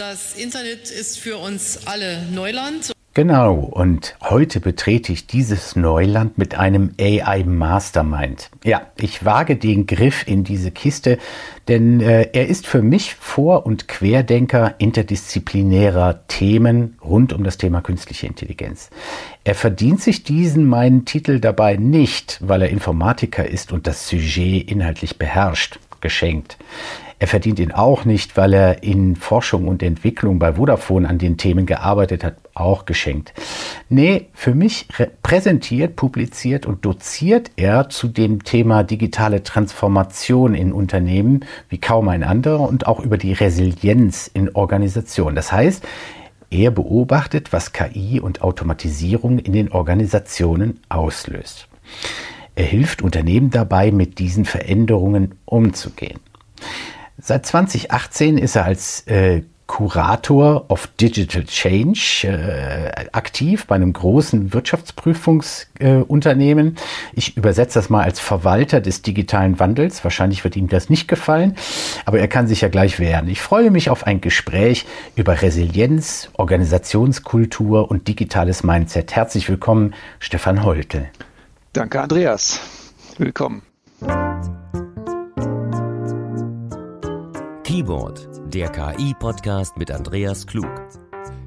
Das Internet ist für uns alle Neuland. Genau, und heute betrete ich dieses Neuland mit einem AI Mastermind. Ja, ich wage den Griff in diese Kiste, denn äh, er ist für mich Vor- und Querdenker interdisziplinärer Themen rund um das Thema künstliche Intelligenz. Er verdient sich diesen meinen Titel dabei nicht, weil er Informatiker ist und das Sujet inhaltlich beherrscht, geschenkt. Er verdient ihn auch nicht, weil er in Forschung und Entwicklung bei Vodafone an den Themen gearbeitet hat, auch geschenkt. Nee, für mich präsentiert, publiziert und doziert er zu dem Thema digitale Transformation in Unternehmen wie kaum ein anderer und auch über die Resilienz in Organisationen. Das heißt, er beobachtet, was KI und Automatisierung in den Organisationen auslöst. Er hilft Unternehmen dabei, mit diesen Veränderungen umzugehen. Seit 2018 ist er als äh, Kurator of Digital Change äh, aktiv bei einem großen Wirtschaftsprüfungsunternehmen. Äh, ich übersetze das mal als Verwalter des digitalen Wandels. Wahrscheinlich wird ihm das nicht gefallen, aber er kann sich ja gleich wehren. Ich freue mich auf ein Gespräch über Resilienz, Organisationskultur und digitales Mindset. Herzlich willkommen, Stefan Holtel. Danke, Andreas. Willkommen. Keyboard, der KI-Podcast mit Andreas Klug.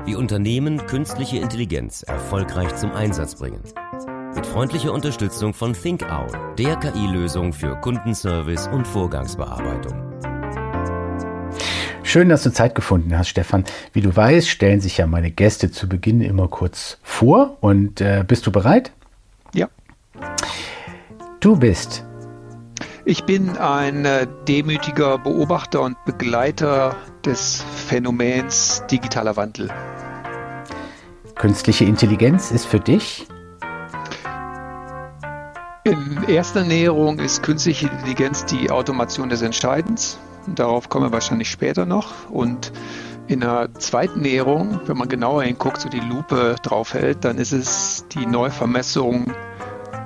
Wie Unternehmen künstliche Intelligenz erfolgreich zum Einsatz bringen. Mit freundlicher Unterstützung von ThinkOwl, der KI-Lösung für Kundenservice und Vorgangsbearbeitung. Schön, dass du Zeit gefunden hast, Stefan. Wie du weißt, stellen sich ja meine Gäste zu Beginn immer kurz vor. Und äh, bist du bereit? Ja. Du bist ich bin ein äh, demütiger Beobachter und Begleiter des Phänomens digitaler Wandel. Künstliche Intelligenz ist für dich? In erster Näherung ist künstliche Intelligenz die Automation des Entscheidens. Darauf kommen wir wahrscheinlich später noch. Und in der zweiten Näherung, wenn man genauer hinguckt, so die Lupe draufhält, dann ist es die Neuvermessung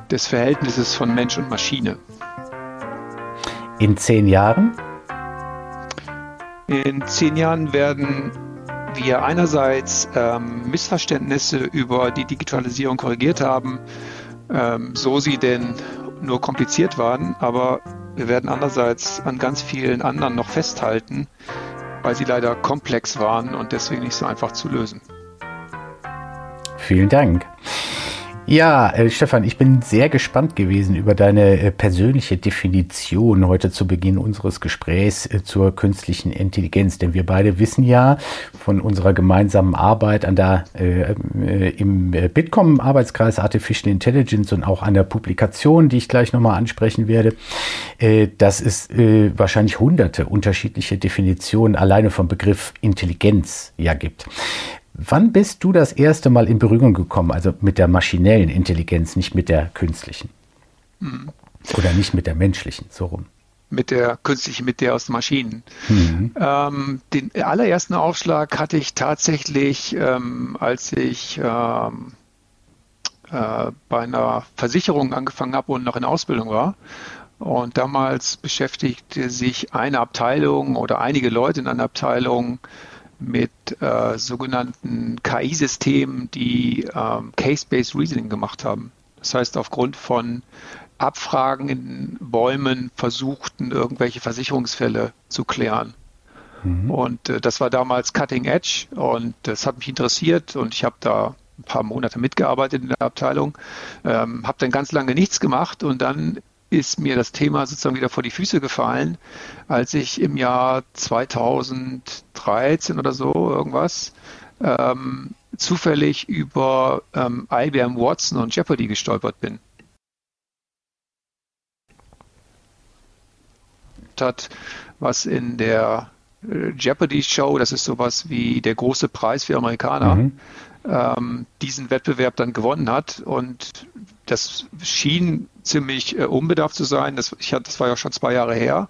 des Verhältnisses von Mensch und Maschine. In zehn Jahren? In zehn Jahren werden wir einerseits ähm, Missverständnisse über die Digitalisierung korrigiert haben, ähm, so sie denn nur kompliziert waren, aber wir werden andererseits an ganz vielen anderen noch festhalten, weil sie leider komplex waren und deswegen nicht so einfach zu lösen. Vielen Dank. Ja, äh, Stefan, ich bin sehr gespannt gewesen über deine äh, persönliche Definition heute zu Beginn unseres Gesprächs äh, zur künstlichen Intelligenz. Denn wir beide wissen ja von unserer gemeinsamen Arbeit an der, äh, äh im Bitkom-Arbeitskreis Artificial Intelligence und auch an der Publikation, die ich gleich nochmal ansprechen werde, äh, dass es äh, wahrscheinlich hunderte unterschiedliche Definitionen alleine vom Begriff Intelligenz ja gibt. Wann bist du das erste Mal in Berührung gekommen, also mit der maschinellen Intelligenz, nicht mit der künstlichen? Mhm. Oder nicht mit der menschlichen, so rum? Mit der künstlichen, mit der aus Maschinen. Mhm. Ähm, den allerersten Aufschlag hatte ich tatsächlich, ähm, als ich ähm, äh, bei einer Versicherung angefangen habe und noch in Ausbildung war. Und damals beschäftigte sich eine Abteilung oder einige Leute in einer Abteilung mit äh, sogenannten KI-Systemen, die ähm, Case-Based Reasoning gemacht haben. Das heißt, aufgrund von Abfragen in Bäumen versuchten, irgendwelche Versicherungsfälle zu klären. Mhm. Und äh, das war damals Cutting Edge und das hat mich interessiert und ich habe da ein paar Monate mitgearbeitet in der Abteilung, ähm, habe dann ganz lange nichts gemacht und dann ist mir das Thema sozusagen wieder vor die Füße gefallen, als ich im Jahr 2013 oder so irgendwas ähm, zufällig über ähm, IBM Watson und Jeopardy gestolpert bin. Hat, was in der äh, Jeopardy Show, das ist sowas wie der große Preis für Amerikaner, mhm. Ähm, diesen Wettbewerb dann gewonnen hat. Und das schien ziemlich äh, unbedarft zu sein. Das, ich, das war ja schon zwei Jahre her.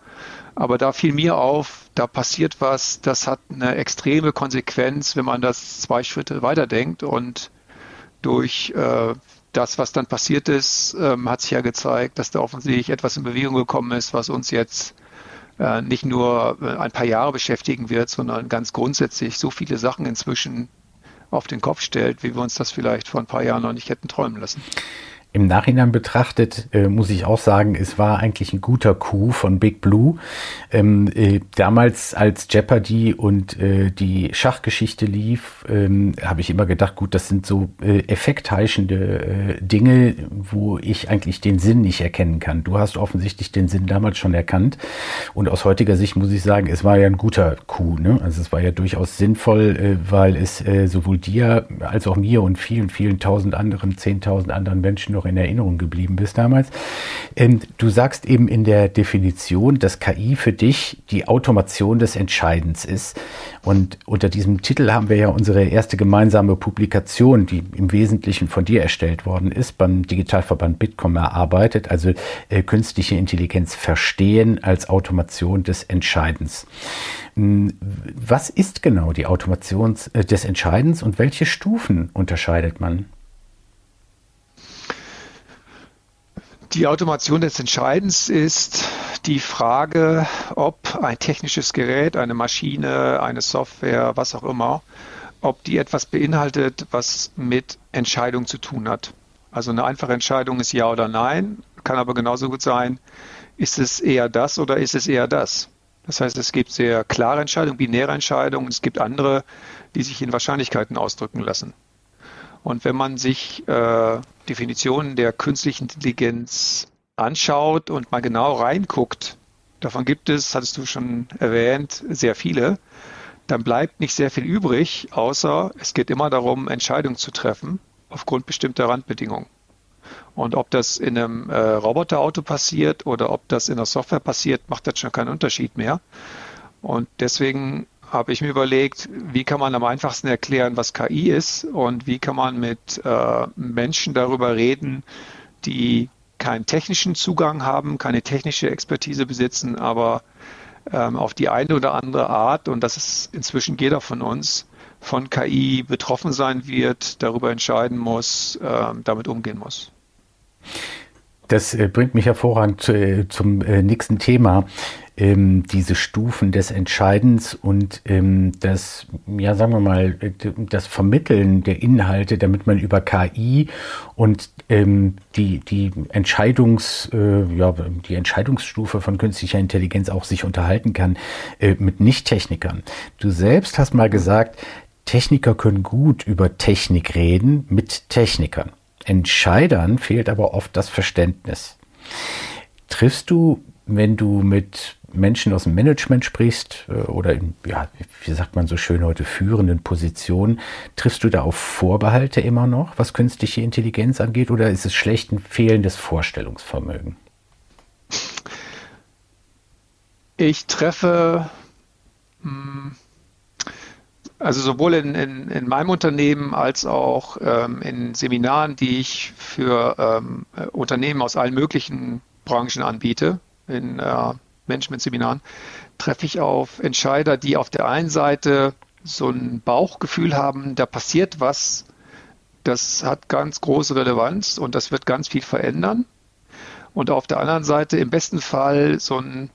Aber da fiel mir auf, da passiert was, das hat eine extreme Konsequenz, wenn man das zwei Schritte weiterdenkt. Und durch äh, das, was dann passiert ist, ähm, hat sich ja gezeigt, dass da offensichtlich etwas in Bewegung gekommen ist, was uns jetzt äh, nicht nur äh, ein paar Jahre beschäftigen wird, sondern ganz grundsätzlich so viele Sachen inzwischen auf den Kopf stellt, wie wir uns das vielleicht vor ein paar Jahren noch nicht hätten träumen lassen. Im Nachhinein betrachtet äh, muss ich auch sagen, es war eigentlich ein guter Coup von Big Blue. Ähm, äh, damals als Jeopardy und äh, die Schachgeschichte lief, ähm, habe ich immer gedacht, gut, das sind so äh, effektheischende äh, Dinge, wo ich eigentlich den Sinn nicht erkennen kann. Du hast offensichtlich den Sinn damals schon erkannt. Und aus heutiger Sicht muss ich sagen, es war ja ein guter Coup. Ne? Also es war ja durchaus sinnvoll, äh, weil es sowohl dir als auch mir und vielen, vielen tausend anderen, zehntausend anderen Menschen noch in Erinnerung geblieben bist damals. Ähm, du sagst eben in der Definition, dass KI für dich die Automation des Entscheidens ist. Und unter diesem Titel haben wir ja unsere erste gemeinsame Publikation, die im Wesentlichen von dir erstellt worden ist, beim Digitalverband Bitkom erarbeitet, also äh, künstliche Intelligenz verstehen als Automation des Entscheidens. Hm, was ist genau die Automation äh, des Entscheidens und welche Stufen unterscheidet man? Die Automation des Entscheidens ist die Frage, ob ein technisches Gerät, eine Maschine, eine Software, was auch immer, ob die etwas beinhaltet, was mit Entscheidung zu tun hat. Also eine einfache Entscheidung ist ja oder nein, kann aber genauso gut sein, ist es eher das oder ist es eher das. Das heißt, es gibt sehr klare Entscheidungen, binäre Entscheidungen, es gibt andere, die sich in Wahrscheinlichkeiten ausdrücken lassen. Und wenn man sich äh, Definitionen der künstlichen Intelligenz anschaut und mal genau reinguckt, davon gibt es, hattest du schon erwähnt, sehr viele, dann bleibt nicht sehr viel übrig, außer es geht immer darum, Entscheidungen zu treffen aufgrund bestimmter Randbedingungen. Und ob das in einem äh, Roboterauto passiert oder ob das in der Software passiert, macht jetzt schon keinen Unterschied mehr. Und deswegen habe ich mir überlegt, wie kann man am einfachsten erklären, was KI ist und wie kann man mit äh, Menschen darüber reden, die keinen technischen Zugang haben, keine technische Expertise besitzen, aber ähm, auf die eine oder andere Art, und das ist inzwischen jeder von uns, von KI betroffen sein wird, darüber entscheiden muss, äh, damit umgehen muss. Das äh, bringt mich hervorragend äh, zum äh, nächsten Thema ähm, diese Stufen des Entscheidens und ähm, das, ja, sagen wir mal, das Vermitteln der Inhalte, damit man über KI und ähm, die, die Entscheidungs, äh, ja, die Entscheidungsstufe von künstlicher Intelligenz auch sich unterhalten kann äh, mit Nicht-Technikern. Du selbst hast mal gesagt, Techniker können gut über Technik reden mit Technikern. Entscheidern fehlt aber oft das Verständnis. Triffst du, wenn du mit Menschen aus dem Management sprichst äh, oder in, ja, wie sagt man so schön heute, führenden Positionen, triffst du da auf Vorbehalte immer noch, was künstliche Intelligenz angeht, oder ist es schlecht ein fehlendes Vorstellungsvermögen? Ich treffe, hm, also sowohl in, in, in meinem Unternehmen als auch ähm, in Seminaren, die ich für ähm, Unternehmen aus allen möglichen Branchen anbiete, in äh, Management-Seminaren, treffe ich auf Entscheider, die auf der einen Seite so ein Bauchgefühl haben, da passiert was, das hat ganz große Relevanz und das wird ganz viel verändern. Und auf der anderen Seite im besten Fall so ein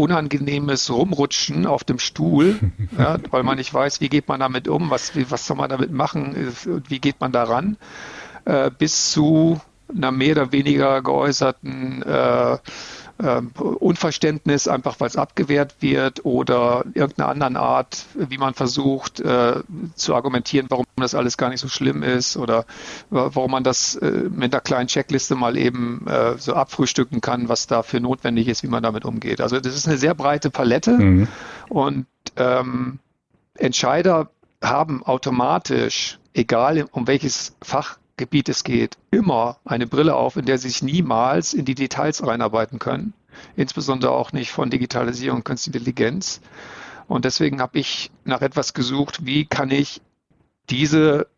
unangenehmes Rumrutschen auf dem Stuhl, ja, weil man nicht weiß, wie geht man damit um, was, was soll man damit machen, wie geht man daran, äh, bis zu einer mehr oder weniger geäußerten äh, äh, Unverständnis, einfach weil es abgewehrt wird oder irgendeiner anderen Art, wie man versucht äh, zu argumentieren, warum das alles gar nicht so schlimm ist oder warum man das äh, mit einer kleinen Checkliste mal eben äh, so abfrühstücken kann, was dafür notwendig ist, wie man damit umgeht. Also das ist eine sehr breite Palette mhm. und ähm, Entscheider haben automatisch, egal um welches Fach Gebiet es geht, immer eine Brille auf, in der sie sich niemals in die Details reinarbeiten können, insbesondere auch nicht von Digitalisierung und Künstliche Intelligenz. Und deswegen habe ich nach etwas gesucht, wie kann ich diese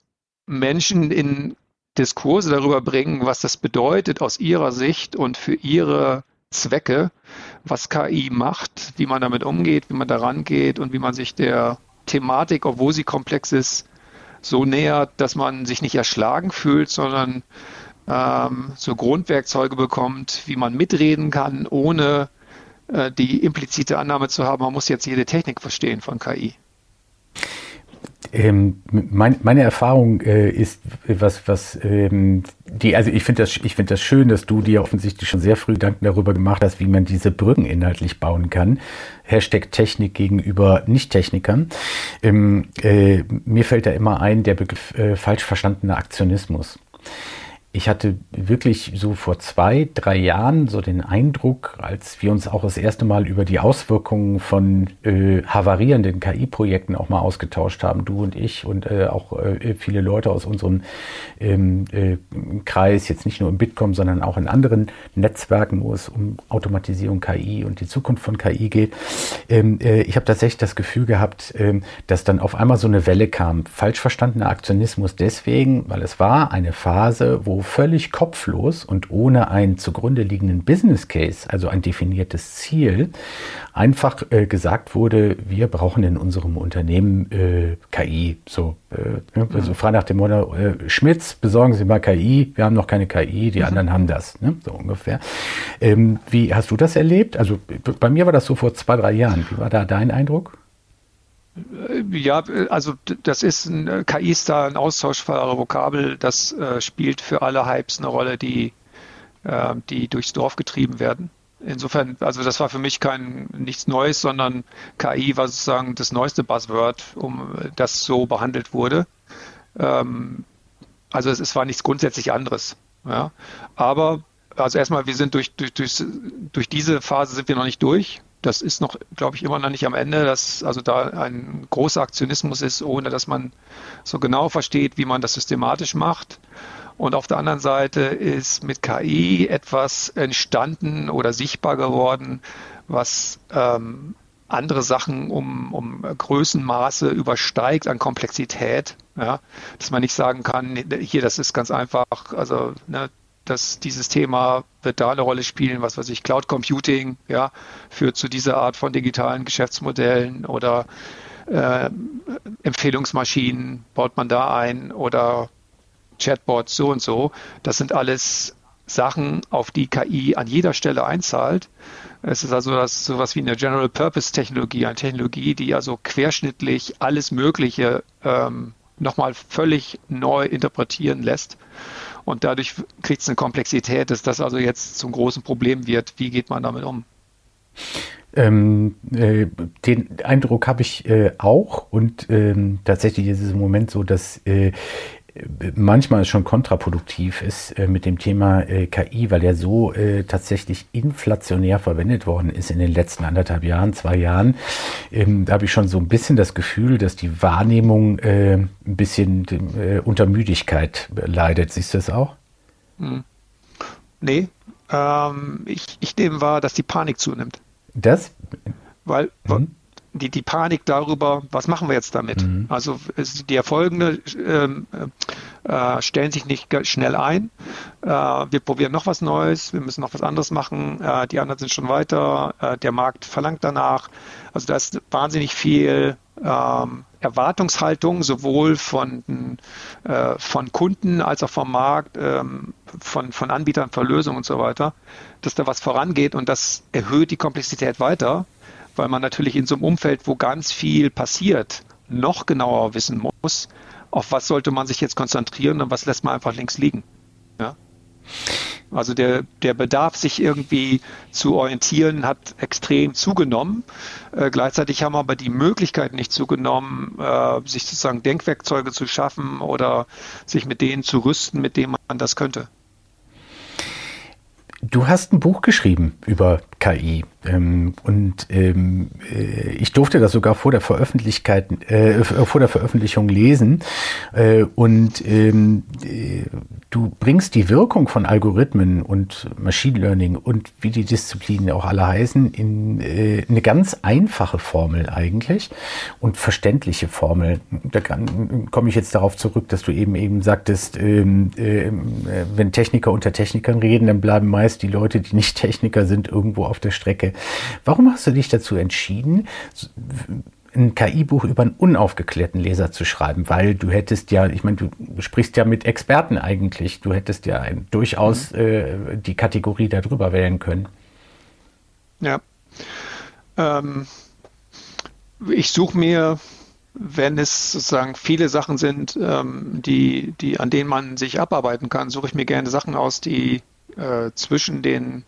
Menschen in Diskurse darüber bringen, was das bedeutet aus ihrer Sicht und für ihre Zwecke, was KI macht, wie man damit umgeht, wie man daran geht und wie man sich der Thematik, obwohl sie komplex ist, so nähert, dass man sich nicht erschlagen fühlt, sondern ähm, so Grundwerkzeuge bekommt, wie man mitreden kann, ohne äh, die implizite Annahme zu haben, man muss jetzt jede Technik verstehen von KI. Ähm, mein, meine Erfahrung äh, ist, was, was ähm, die, also ich finde das, ich finde das schön, dass du dir offensichtlich schon sehr früh Gedanken darüber gemacht hast, wie man diese Brücken inhaltlich bauen kann. Hashtag Technik gegenüber Nicht-Technikern. Ähm, äh, mir fällt da immer ein der Begriff äh, falsch verstandener Aktionismus ich hatte wirklich so vor zwei, drei Jahren so den Eindruck, als wir uns auch das erste Mal über die Auswirkungen von äh, havarierenden KI-Projekten auch mal ausgetauscht haben, du und ich und äh, auch äh, viele Leute aus unserem ähm, äh, Kreis, jetzt nicht nur im Bitkom, sondern auch in anderen Netzwerken, wo es um Automatisierung KI und die Zukunft von KI geht. Ähm, äh, ich habe tatsächlich das Gefühl gehabt, ähm, dass dann auf einmal so eine Welle kam. Falsch verstandener Aktionismus deswegen, weil es war eine Phase, wo völlig kopflos und ohne einen zugrunde liegenden Business Case, also ein definiertes Ziel, einfach äh, gesagt wurde, wir brauchen in unserem Unternehmen äh, KI. So, äh, ne? also frei nach dem Motto, äh, Schmitz, besorgen Sie mal KI, wir haben noch keine KI, die mhm. anderen haben das, ne? so ungefähr. Ähm, wie hast du das erlebt? Also bei mir war das so vor zwei, drei Jahren. Wie war da dein Eindruck? Ja, also das ist ein äh, KI ist da ein austauschbarer Vokabel, das äh, spielt für alle Hypes eine Rolle, die, äh, die durchs Dorf getrieben werden. Insofern, also das war für mich kein nichts Neues, sondern KI war sozusagen das neueste Buzzword, um das so behandelt wurde. Ähm, also es, es war nichts grundsätzlich anderes. Ja. Aber also erstmal, wir sind durch, durch, durch, durch diese Phase sind wir noch nicht durch das ist noch, glaube ich, immer noch nicht am Ende, dass also da ein großer Aktionismus ist, ohne dass man so genau versteht, wie man das systematisch macht. Und auf der anderen Seite ist mit KI etwas entstanden oder sichtbar geworden, was ähm, andere Sachen um, um Größenmaße übersteigt an Komplexität. Ja, dass man nicht sagen kann, hier, das ist ganz einfach, also ne, dass dieses Thema wird da eine Rolle spielen, was weiß ich, Cloud Computing, ja, führt zu dieser Art von digitalen Geschäftsmodellen oder äh, Empfehlungsmaschinen baut man da ein oder Chatbots so und so. Das sind alles Sachen, auf die KI an jeder Stelle einzahlt. Es ist also das, sowas wie eine General Purpose Technologie, eine Technologie, die also querschnittlich alles Mögliche ähm, nochmal völlig neu interpretieren lässt. Und dadurch kriegt es eine Komplexität, dass das also jetzt zum großen Problem wird. Wie geht man damit um? Ähm, äh, den Eindruck habe ich äh, auch und ähm, tatsächlich ist es im Moment so, dass äh, manchmal schon kontraproduktiv ist äh, mit dem Thema äh, KI, weil er so äh, tatsächlich inflationär verwendet worden ist in den letzten anderthalb Jahren, zwei Jahren. Ähm, da habe ich schon so ein bisschen das Gefühl, dass die Wahrnehmung äh, ein bisschen äh, unter Müdigkeit leidet. Siehst du das auch? Hm. Nee, ähm, ich, ich nehme wahr, dass die Panik zunimmt. Das? Weil, hm die, die Panik darüber, was machen wir jetzt damit? Mhm. Also die Erfolgende ähm, äh, stellen sich nicht schnell ein. Äh, wir probieren noch was Neues, wir müssen noch was anderes machen. Äh, die anderen sind schon weiter. Äh, der Markt verlangt danach. Also da ist wahnsinnig viel ähm, Erwartungshaltung, sowohl von, äh, von Kunden als auch vom Markt, ähm, von, von Anbietern für Lösungen und so weiter, dass da was vorangeht und das erhöht die Komplexität weiter weil man natürlich in so einem Umfeld, wo ganz viel passiert, noch genauer wissen muss, auf was sollte man sich jetzt konzentrieren und was lässt man einfach links liegen. Ja? Also der, der Bedarf, sich irgendwie zu orientieren, hat extrem zugenommen. Äh, gleichzeitig haben aber die Möglichkeiten nicht zugenommen, äh, sich sozusagen Denkwerkzeuge zu schaffen oder sich mit denen zu rüsten, mit denen man das könnte. Du hast ein Buch geschrieben über KI. Ähm, und ähm, äh, ich durfte das sogar vor der, Veröffentlichkeit, äh, vor der Veröffentlichung lesen. Äh, und ähm, äh, du bringst die Wirkung von Algorithmen und Machine Learning und wie die Disziplinen auch alle heißen, in äh, eine ganz einfache Formel eigentlich und verständliche Formel. Da komme ich jetzt darauf zurück, dass du eben eben sagtest, ähm, ähm, äh, wenn Techniker unter Technikern reden, dann bleiben meist die Leute, die nicht Techniker sind, irgendwo auf der Strecke. Warum hast du dich dazu entschieden, ein KI-Buch über einen unaufgeklärten Leser zu schreiben, weil du hättest ja, ich meine, du sprichst ja mit Experten eigentlich, du hättest ja durchaus mhm. äh, die Kategorie darüber wählen können. Ja, Ähm, ich suche mir, wenn es sozusagen viele Sachen sind, ähm, die, die, an denen man sich abarbeiten kann, suche ich mir gerne Sachen aus, die äh, zwischen den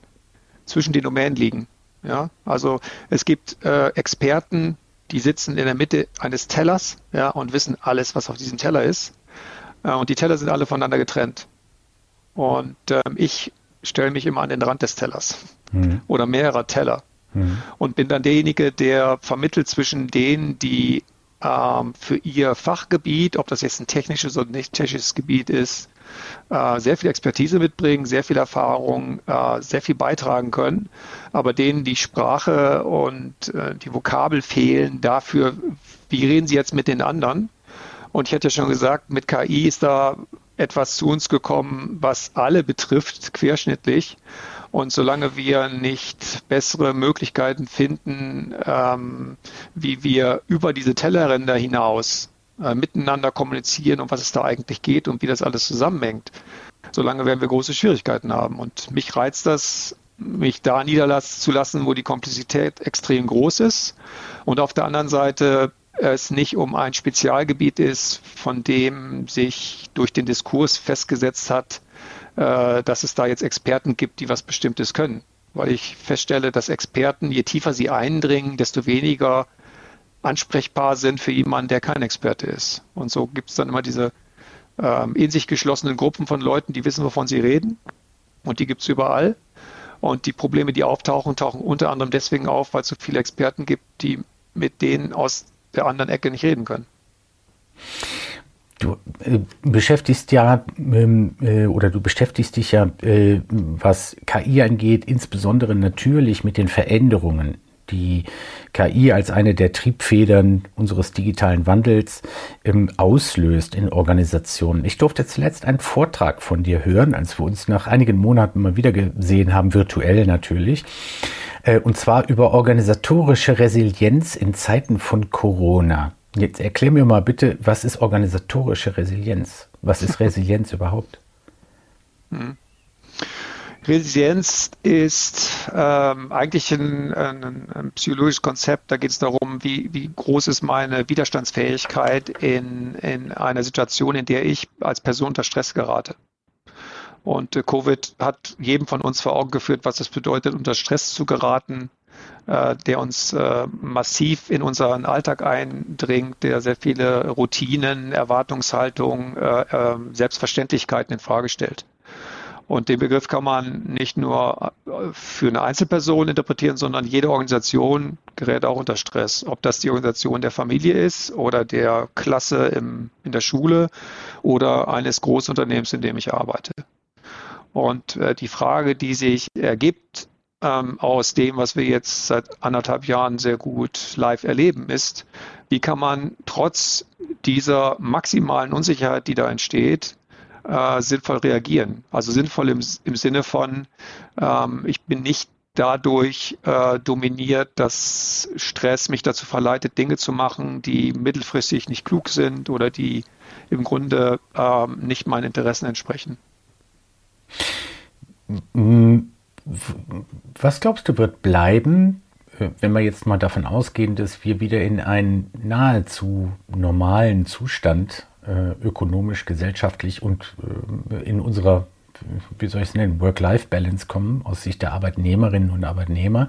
zwischen den Domänen liegen. Ja, also es gibt äh, Experten, die sitzen in der Mitte eines Tellers, ja, und wissen alles, was auf diesem Teller ist. Äh, und die Teller sind alle voneinander getrennt. Und ähm, ich stelle mich immer an den Rand des Tellers mhm. oder mehrerer Teller mhm. und bin dann derjenige, der vermittelt zwischen denen, die ähm, für ihr Fachgebiet, ob das jetzt ein technisches oder nicht technisches Gebiet ist, äh, sehr viel Expertise mitbringen, sehr viel Erfahrung, äh, sehr viel beitragen können, aber denen die Sprache und äh, die Vokabel fehlen dafür, wie reden sie jetzt mit den anderen. Und ich hätte ja schon gesagt, mit KI ist da etwas zu uns gekommen, was alle betrifft, querschnittlich. Und solange wir nicht bessere Möglichkeiten finden, ähm, wie wir über diese Tellerränder hinaus äh, miteinander kommunizieren, um was es da eigentlich geht und wie das alles zusammenhängt, solange werden wir große Schwierigkeiten haben. Und mich reizt das, mich da niederlassen zu lassen, wo die Komplexität extrem groß ist. Und auf der anderen Seite es nicht um ein Spezialgebiet ist, von dem sich durch den Diskurs festgesetzt hat, äh, dass es da jetzt Experten gibt, die was Bestimmtes können. Weil ich feststelle, dass Experten, je tiefer sie eindringen, desto weniger ansprechbar sind für jemanden, der kein Experte ist. Und so gibt es dann immer diese ähm, in sich geschlossenen Gruppen von Leuten, die wissen, wovon sie reden. Und die gibt es überall. Und die Probleme, die auftauchen, tauchen unter anderem deswegen auf, weil es so viele Experten gibt, die mit denen aus der anderen Ecke nicht reden können. Du äh, beschäftigst ja ähm, äh, oder du beschäftigst dich ja, äh, was KI angeht, insbesondere natürlich mit den Veränderungen, die KI als eine der Triebfedern unseres digitalen Wandels ähm, auslöst in Organisationen. Ich durfte zuletzt einen Vortrag von dir hören, als wir uns nach einigen Monaten mal wieder gesehen haben, virtuell natürlich. Äh, und zwar über organisatorische Resilienz in Zeiten von Corona. Jetzt erklär mir mal bitte, was ist organisatorische Resilienz? Was ist Resilienz überhaupt? Hm. Resilienz ist ähm, eigentlich ein, ein, ein, psychologisches Konzept. Da geht es darum, wie, wie groß ist meine Widerstandsfähigkeit in, in einer Situation, in der ich als Person unter Stress gerate. Und äh, Covid hat jedem von uns vor Augen geführt, was es bedeutet, unter Stress zu geraten, äh, der uns äh, massiv in unseren Alltag eindringt, der sehr viele Routinen, Erwartungshaltungen, äh, äh, Selbstverständlichkeiten in Frage stellt. Und den Begriff kann man nicht nur äh, für eine Einzelperson interpretieren, sondern jede Organisation gerät auch unter Stress. Ob das die Organisation der Familie ist oder der Klasse im, in der Schule oder eines Großunternehmens, in dem ich arbeite. Und äh, die Frage, die sich ergibt ähm, aus dem, was wir jetzt seit anderthalb Jahren sehr gut live erleben, ist, wie kann man trotz dieser maximalen Unsicherheit, die da entsteht, äh, sinnvoll reagieren. Also sinnvoll im, im Sinne von, ähm, ich bin nicht dadurch äh, dominiert, dass Stress mich dazu verleitet, Dinge zu machen, die mittelfristig nicht klug sind oder die im Grunde ähm, nicht meinen Interessen entsprechen. Was glaubst du, wird bleiben, äh, wenn wir jetzt mal davon ausgehen, dass wir wieder in einen nahezu normalen Zustand äh, ökonomisch, gesellschaftlich und äh, in unserer, wie soll ich es nennen, Work-Life-Balance kommen, aus Sicht der Arbeitnehmerinnen und Arbeitnehmer?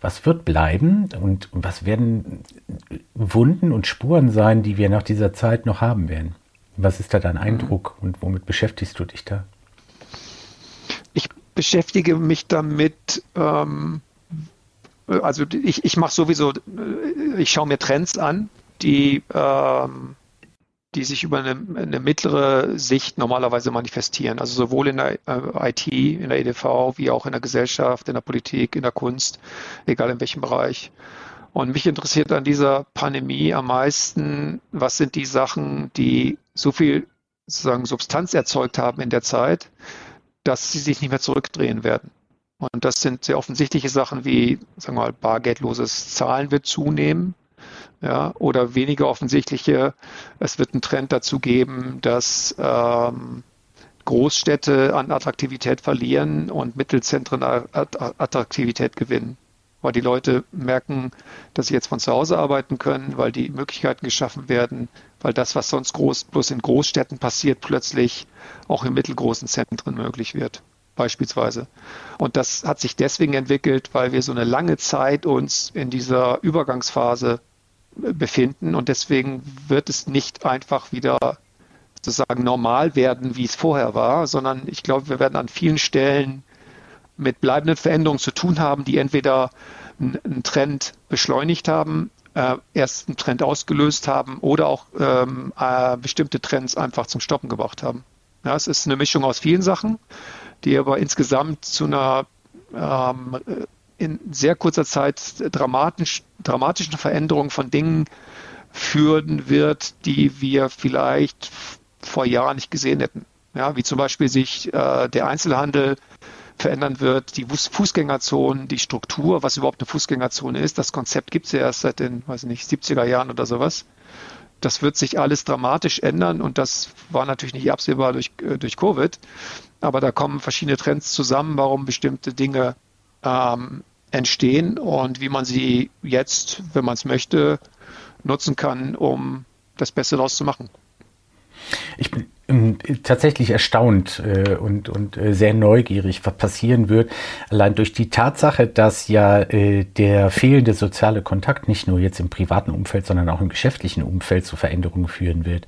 Was wird bleiben und was werden Wunden und Spuren sein, die wir nach dieser Zeit noch haben werden? Was ist da dein Eindruck und womit beschäftigst du dich da? beschäftige mich damit, ähm, also ich, ich mache sowieso, äh, ich schaue mir Trends an, die, ähm, die sich über eine, eine, mittlere Sicht normalerweise manifestieren. Also sowohl in der äh, IT, in der EDV, wie auch in der Gesellschaft, in der Politik, in der Kunst, egal in welchem Bereich. Und mich interessiert an dieser Pandemie am meisten, was sind die Sachen, die so viel sozusagen Substanz erzeugt haben in der Zeit, dass sie sich nicht mehr zurückdrehen werden. Und das sind sehr offensichtliche Sachen wie, sagen wir mal, bargeldloses Zahlen wird zunehmen. Ja, oder weniger offensichtliche, es wird einen Trend dazu geben, dass ähm, Großstädte an Attraktivität verlieren und Mittelzentren Attraktivität gewinnen. weil die Leute merken, dass sie jetzt von zu Hause arbeiten können, weil die Möglichkeiten geschaffen werden, weil das, was sonst groß, bloß in Großstädten passiert, plötzlich auch in mittelgroßen Zentren möglich wird, beispielsweise. Und das hat sich deswegen entwickelt, weil wir so eine lange Zeit uns in dieser Übergangsphase befinden und deswegen wird es nicht einfach wieder sozusagen normal werden, wie es vorher war, sondern ich glaube, wir werden an vielen Stellen mit bleibenden Veränderungen zu tun haben, die entweder einen Trend beschleunigt haben, äh, erst einen Trend ausgelöst haben oder auch ähm, äh, bestimmte Trends einfach zum Stoppen gebracht haben. Ja, es ist eine Mischung aus vielen Sachen, die aber insgesamt zu einer ähm, in sehr kurzer Zeit dramatisch, dramatischen Veränderung von Dingen führen wird, die wir vielleicht vor Jahren nicht gesehen hätten. Ja, wie zum Beispiel sich äh, der Einzelhandel verändern wird, die Fußgängerzonen, die Struktur, was überhaupt eine Fußgängerzone ist. Das Konzept gibt es ja erst seit den, weiß nicht, 70er Jahren oder sowas. Das wird sich alles dramatisch ändern und das war natürlich nicht absehbar durch, äh, durch Covid. Aber da kommen verschiedene Trends zusammen, warum bestimmte Dinge ähm, entstehen und wie man sie jetzt, wenn man es möchte, nutzen kann, um das Beste daraus zu machen. Ich bin tatsächlich erstaunt äh, und, und äh, sehr neugierig, was passieren wird. Allein durch die Tatsache, dass ja äh, der fehlende soziale Kontakt nicht nur jetzt im privaten Umfeld, sondern auch im geschäftlichen Umfeld zu Veränderungen führen wird.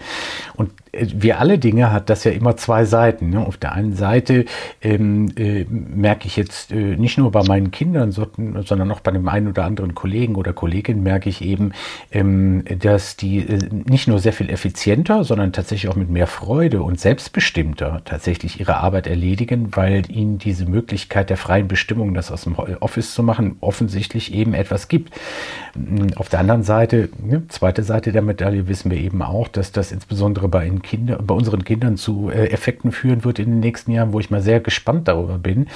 Und äh, wie alle Dinge hat das ja immer zwei Seiten. Ne? Auf der einen Seite ähm, äh, merke ich jetzt äh, nicht nur bei meinen Kindern, sondern auch bei dem einen oder anderen Kollegen oder Kollegin merke ich eben, ähm, dass die äh, nicht nur sehr viel effizienter, sondern tatsächlich auch mit mehr Freude und selbstbestimmter tatsächlich ihre Arbeit erledigen, weil ihnen diese Möglichkeit der freien Bestimmung, das aus dem Office zu machen, offensichtlich eben etwas gibt. Auf der anderen Seite, ne, zweite Seite der Medaille wissen wir eben auch, dass das insbesondere bei den Kinder, bei unseren Kindern zu äh, Effekten führen wird in den nächsten Jahren, wo ich mal sehr gespannt darüber bin.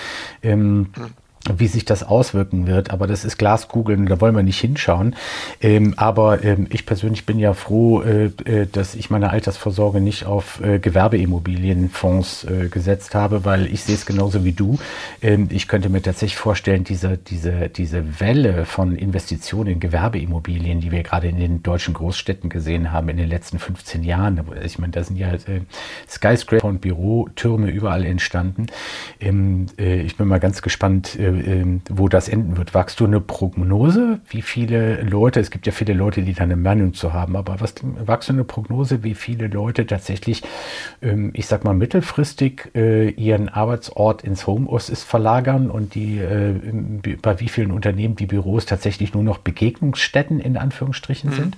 Ähm, hm wie sich das auswirken wird. Aber das ist Glaskugeln, da wollen wir nicht hinschauen. Ähm, aber ähm, ich persönlich bin ja froh, äh, äh, dass ich meine Altersvorsorge nicht auf äh, Gewerbeimmobilienfonds äh, gesetzt habe, weil ich sehe es genauso wie du. Ähm, ich könnte mir tatsächlich vorstellen, diese, diese, diese Welle von Investitionen in Gewerbeimmobilien, die wir gerade in den deutschen Großstädten gesehen haben in den letzten 15 Jahren. Ich meine, da sind ja äh, Skyscraper und Bürotürme überall entstanden. Ähm, äh, ich bin mal ganz gespannt, ähm, wo das enden wird. Wagst du eine Prognose, wie viele Leute, es gibt ja viele Leute, die da eine Meinung zu haben, aber was, wagst du eine Prognose, wie viele Leute tatsächlich, ähm, ich sag mal mittelfristig, äh, ihren Arbeitsort ins Homeoffice verlagern und die äh, bei wie vielen Unternehmen die Büros tatsächlich nur noch Begegnungsstätten in Anführungsstrichen mhm. sind?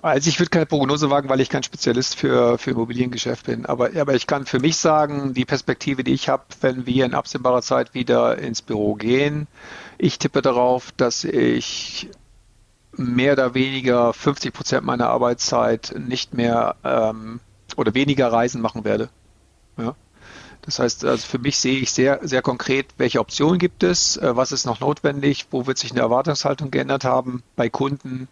Also ich würde keine Prognose wagen, weil ich kein Spezialist für, für Immobiliengeschäft bin. Aber, aber ich kann für mich sagen, die Perspektive, die ich habe, wenn wir in absehbarer Zeit wieder ins Büro gehen, ich tippe darauf, dass ich mehr oder weniger 50 Prozent meiner Arbeitszeit nicht mehr ähm, oder weniger Reisen machen werde. Ja. Das heißt, also für mich sehe ich sehr, sehr konkret, welche Optionen gibt es, äh, was ist noch notwendig, wo wird sich eine Erwartungshaltung geändert haben bei Kunden,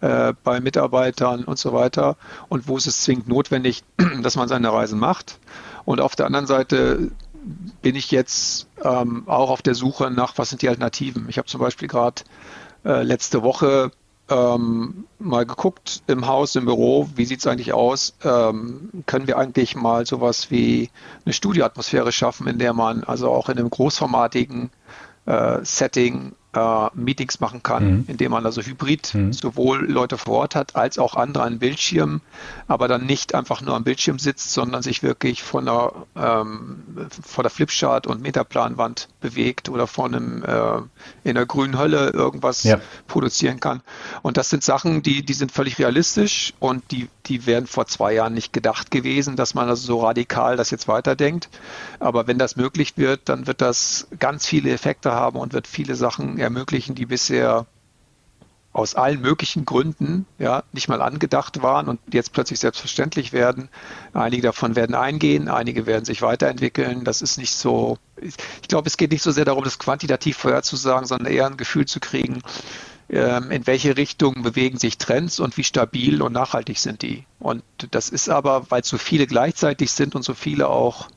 äh, bei Mitarbeitern und so weiter und wo ist es zwingend notwendig, dass man seine Reisen macht. Und auf der anderen Seite bin ich jetzt ähm, auch auf der Suche nach, was sind die Alternativen. Ich habe zum Beispiel gerade äh, letzte Woche ähm, mal geguckt im Haus, im Büro, wie sieht es eigentlich aus? Ähm, können wir eigentlich mal sowas wie eine Studioatmosphäre schaffen, in der man also auch in einem großformatigen äh, Setting äh, Meetings machen kann, mhm. indem man also hybrid mhm. sowohl Leute vor Ort hat als auch andere an Bildschirmen, aber dann nicht einfach nur am Bildschirm sitzt, sondern sich wirklich von der, ähm, vor der Flipchart und Metaplanwand bewegt oder vor einem äh, in der grünen Hölle irgendwas ja. produzieren kann. Und das sind Sachen, die, die sind völlig realistisch und die, die wären vor zwei Jahren nicht gedacht gewesen, dass man also so radikal das jetzt weiterdenkt. Aber wenn das möglich wird, dann wird das ganz viele Effekte haben und wird viele Sachen ermöglichen, die bisher aus allen möglichen Gründen ja nicht mal angedacht waren und jetzt plötzlich selbstverständlich werden. Einige davon werden eingehen, einige werden sich weiterentwickeln. Das ist nicht so. Ich glaube, es geht nicht so sehr darum, das quantitativ vorherzusagen, sondern eher ein Gefühl zu kriegen, in welche Richtung bewegen sich Trends und wie stabil und nachhaltig sind die. Und das ist aber, weil so viele gleichzeitig sind und so viele auch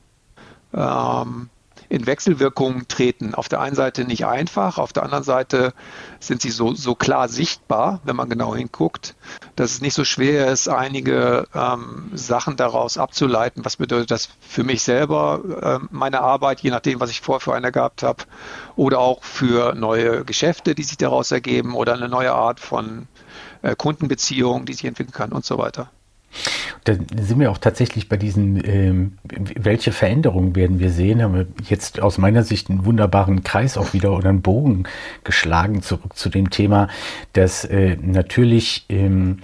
ähm, in Wechselwirkungen treten. Auf der einen Seite nicht einfach, auf der anderen Seite sind sie so, so klar sichtbar, wenn man genau hinguckt, dass es nicht so schwer ist, einige ähm, Sachen daraus abzuleiten. Was bedeutet das für mich selber, äh, meine Arbeit, je nachdem, was ich vorher für eine gehabt habe, oder auch für neue Geschäfte, die sich daraus ergeben oder eine neue Art von äh, Kundenbeziehungen, die sich entwickeln kann und so weiter. Da sind wir auch tatsächlich bei diesen, ähm, welche Veränderungen werden wir sehen, haben wir jetzt aus meiner Sicht einen wunderbaren Kreis auch wieder oder einen Bogen geschlagen zurück zu dem Thema, dass äh, natürlich ähm,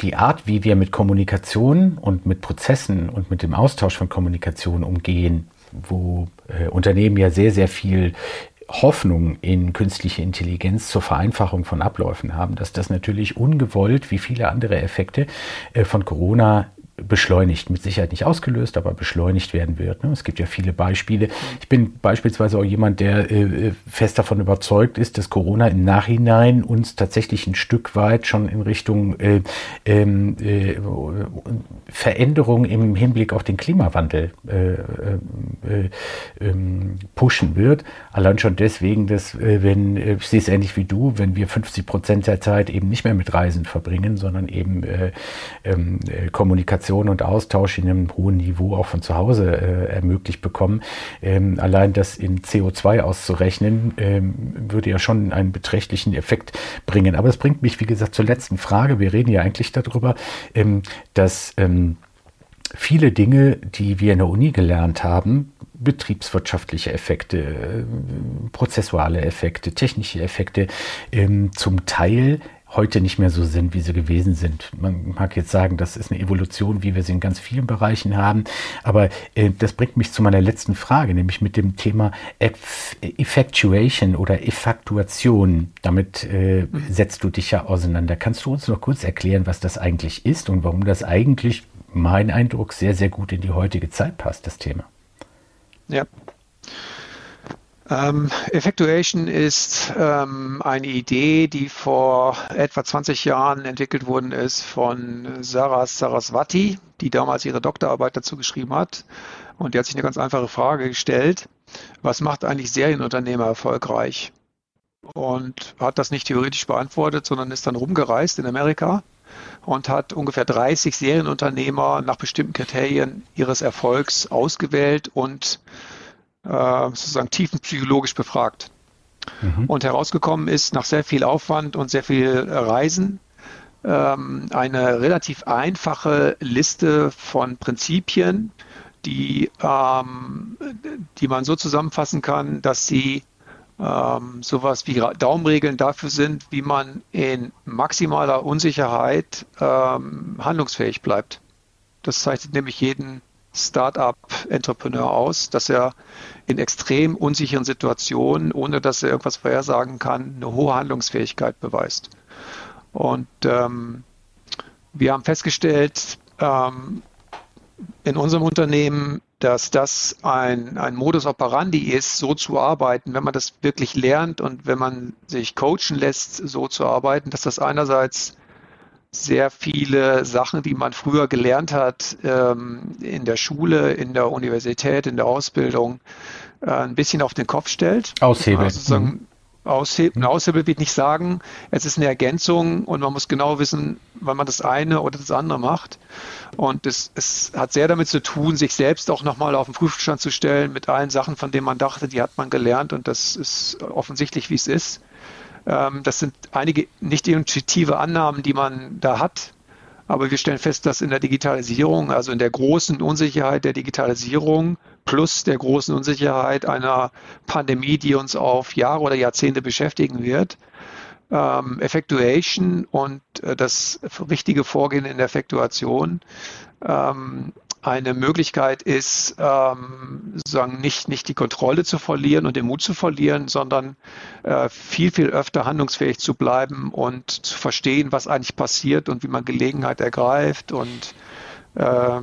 die Art, wie wir mit Kommunikation und mit Prozessen und mit dem Austausch von Kommunikation umgehen, wo äh, Unternehmen ja sehr, sehr viel Hoffnung in künstliche Intelligenz zur Vereinfachung von Abläufen haben, dass das natürlich ungewollt, wie viele andere Effekte äh, von Corona beschleunigt, mit Sicherheit nicht ausgelöst, aber beschleunigt werden wird. Ne? Es gibt ja viele Beispiele. Ich bin beispielsweise auch jemand, der äh, fest davon überzeugt ist, dass Corona im Nachhinein uns tatsächlich ein Stück weit schon in Richtung äh, ähm, äh, Veränderung im Hinblick auf den Klimawandel äh, äh, ähm, pushen wird. Allein schon deswegen, dass äh, wenn, ich sehe es ähnlich wie du, wenn wir 50 Prozent der Zeit eben nicht mehr mit Reisen verbringen, sondern eben ähm, Kommunikation Kommunikation und Austausch in einem hohen Niveau auch von zu Hause äh, ermöglicht bekommen. Ähm, allein das in CO2 auszurechnen, ähm, würde ja schon einen beträchtlichen Effekt bringen. Aber es bringt mich, wie gesagt, zur letzten Frage. Wir reden ja eigentlich darüber, ähm, dass ähm, viele Dinge, die wir in der Uni gelernt haben, betriebswirtschaftliche Effekte, äh, prozessuale Effekte, technische Effekte, ähm, zum Teil heute nicht mehr so sind, wie sie gewesen sind. Man mag jetzt sagen, das ist eine Evolution, wie wir sie in ganz vielen Bereichen haben. Aber äh, das bringt mich zu meiner letzten Frage, nämlich mit dem Thema Eff Effectuation oder Effaktuation. Damit äh, setzt du dich ja auseinander. Kannst du uns noch kurz erklären, was das eigentlich ist und warum das eigentlich, mein Eindruck, sehr, sehr gut in die heutige Zeit passt, das Thema? Ja, ähm, Effectuation ist ähm, eine Idee, die vor etwa 20 Jahren entwickelt worden ist von Sarah Saraswati, die damals ihre Doktorarbeit dazu geschrieben hat. Und die hat sich eine ganz einfache Frage gestellt. Was macht eigentlich Serienunternehmer erfolgreich? Und hat das nicht theoretisch beantwortet, sondern ist dann rumgereist in Amerika und hat ungefähr 30 Serienunternehmer nach bestimmten Kriterien ihres Erfolgs ausgewählt und sozusagen tiefenpsychologisch befragt. Mhm. Und herausgekommen ist nach sehr viel Aufwand und sehr viel Reisen ähm, eine relativ einfache Liste von Prinzipien, die, ähm, die man so zusammenfassen kann, dass sie ähm, sowas wie Daumenregeln dafür sind, wie man in maximaler Unsicherheit ähm, handlungsfähig bleibt. Das zeichnet nämlich jeden Start-up-Entrepreneur aus, dass er in extrem unsicheren Situationen, ohne dass er irgendwas vorhersagen kann, eine hohe Handlungsfähigkeit beweist. Und ähm, wir haben festgestellt ähm, in unserem Unternehmen, dass das ein, ein Modus operandi ist, so zu arbeiten, wenn man das wirklich lernt und wenn man sich coachen lässt, so zu arbeiten, dass das einerseits sehr viele Sachen, die man früher gelernt hat ähm, in der Schule, in der Universität, in der Ausbildung, äh, ein bisschen auf den Kopf stellt. Aushebeln. Also mhm. aushebeln, aushebeln wird nicht sagen, es ist eine Ergänzung und man muss genau wissen, wann man das eine oder das andere macht. Und es, es hat sehr damit zu tun, sich selbst auch nochmal auf den Prüfstand zu stellen mit allen Sachen, von denen man dachte, die hat man gelernt und das ist offensichtlich, wie es ist. Ähm, das sind einige nicht intuitive Annahmen, die man da hat. Aber wir stellen fest, dass in der Digitalisierung, also in der großen Unsicherheit der Digitalisierung plus der großen Unsicherheit einer Pandemie, die uns auf Jahre oder Jahrzehnte beschäftigen wird, ähm, Effectuation und äh, das richtige Vorgehen in der Effektuation ähm, eine Möglichkeit ist, ähm, sozusagen nicht, nicht die Kontrolle zu verlieren und den Mut zu verlieren, sondern äh, viel, viel öfter handlungsfähig zu bleiben und zu verstehen, was eigentlich passiert und wie man Gelegenheit ergreift und äh,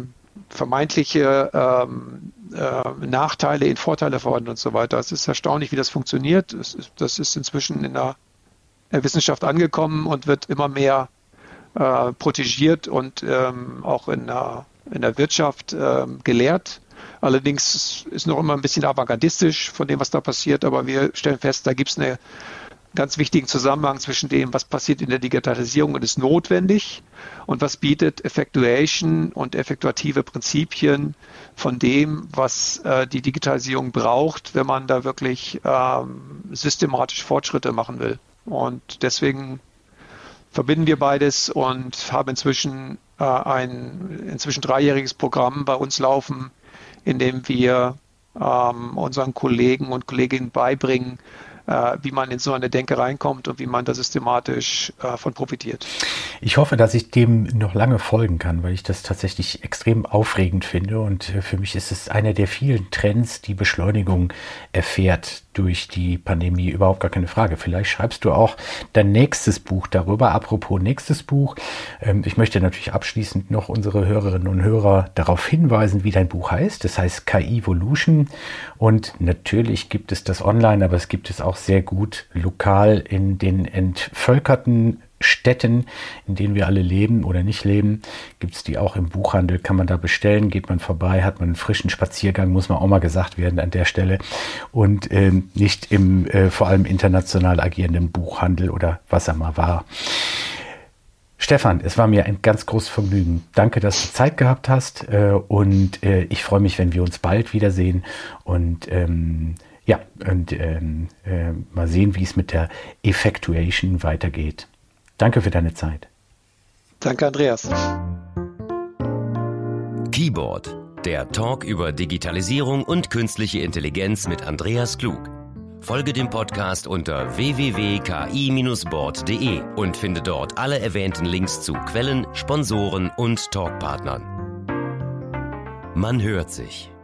vermeintliche ähm, äh, Nachteile in Vorteile verwandeln und so weiter. Es ist erstaunlich, wie das funktioniert. Das ist, das ist inzwischen in der Wissenschaft angekommen und wird immer mehr äh, protegiert und ähm, auch in der in der Wirtschaft äh, gelehrt. Allerdings ist noch immer ein bisschen avantgardistisch von dem, was da passiert, aber wir stellen fest, da gibt es einen ganz wichtigen Zusammenhang zwischen dem, was passiert in der Digitalisierung und ist notwendig und was bietet Effectuation und effektuative Prinzipien von dem, was äh, die Digitalisierung braucht, wenn man da wirklich ähm, systematisch Fortschritte machen will. Und deswegen verbinden wir beides und haben inzwischen äh, ein inzwischen dreijähriges Programm bei uns laufen, in dem wir ähm, unseren Kollegen und Kolleginnen beibringen, äh, wie man in so eine Denke reinkommt und wie man da systematisch äh, von profitiert. Ich hoffe, dass ich dem noch lange folgen kann, weil ich das tatsächlich extrem aufregend finde und für mich ist es einer der vielen Trends, die Beschleunigung erfährt durch die Pandemie. Überhaupt gar keine Frage. Vielleicht schreibst du auch dein nächstes Buch darüber. Apropos nächstes Buch. Ähm, ich möchte natürlich abschließend noch unsere Hörerinnen und Hörer darauf hinweisen, wie dein Buch heißt. Das heißt KI Evolution und natürlich gibt es das online, aber es gibt es auch sehr gut lokal in den entvölkerten Städten, in denen wir alle leben oder nicht leben, gibt es die auch im Buchhandel, kann man da bestellen, geht man vorbei, hat man einen frischen Spaziergang, muss man auch mal gesagt werden an der Stelle und ähm, nicht im äh, vor allem international agierenden Buchhandel oder was er mal war. Stefan, es war mir ein ganz großes Vergnügen. Danke, dass du Zeit gehabt hast äh, und äh, ich freue mich, wenn wir uns bald wiedersehen und ähm, ja, und ähm, äh, mal sehen, wie es mit der Effectuation weitergeht. Danke für deine Zeit. Danke, Andreas. Keyboard, der Talk über Digitalisierung und künstliche Intelligenz mit Andreas Klug. Folge dem Podcast unter www.ki-board.de und finde dort alle erwähnten Links zu Quellen, Sponsoren und Talkpartnern. Man hört sich.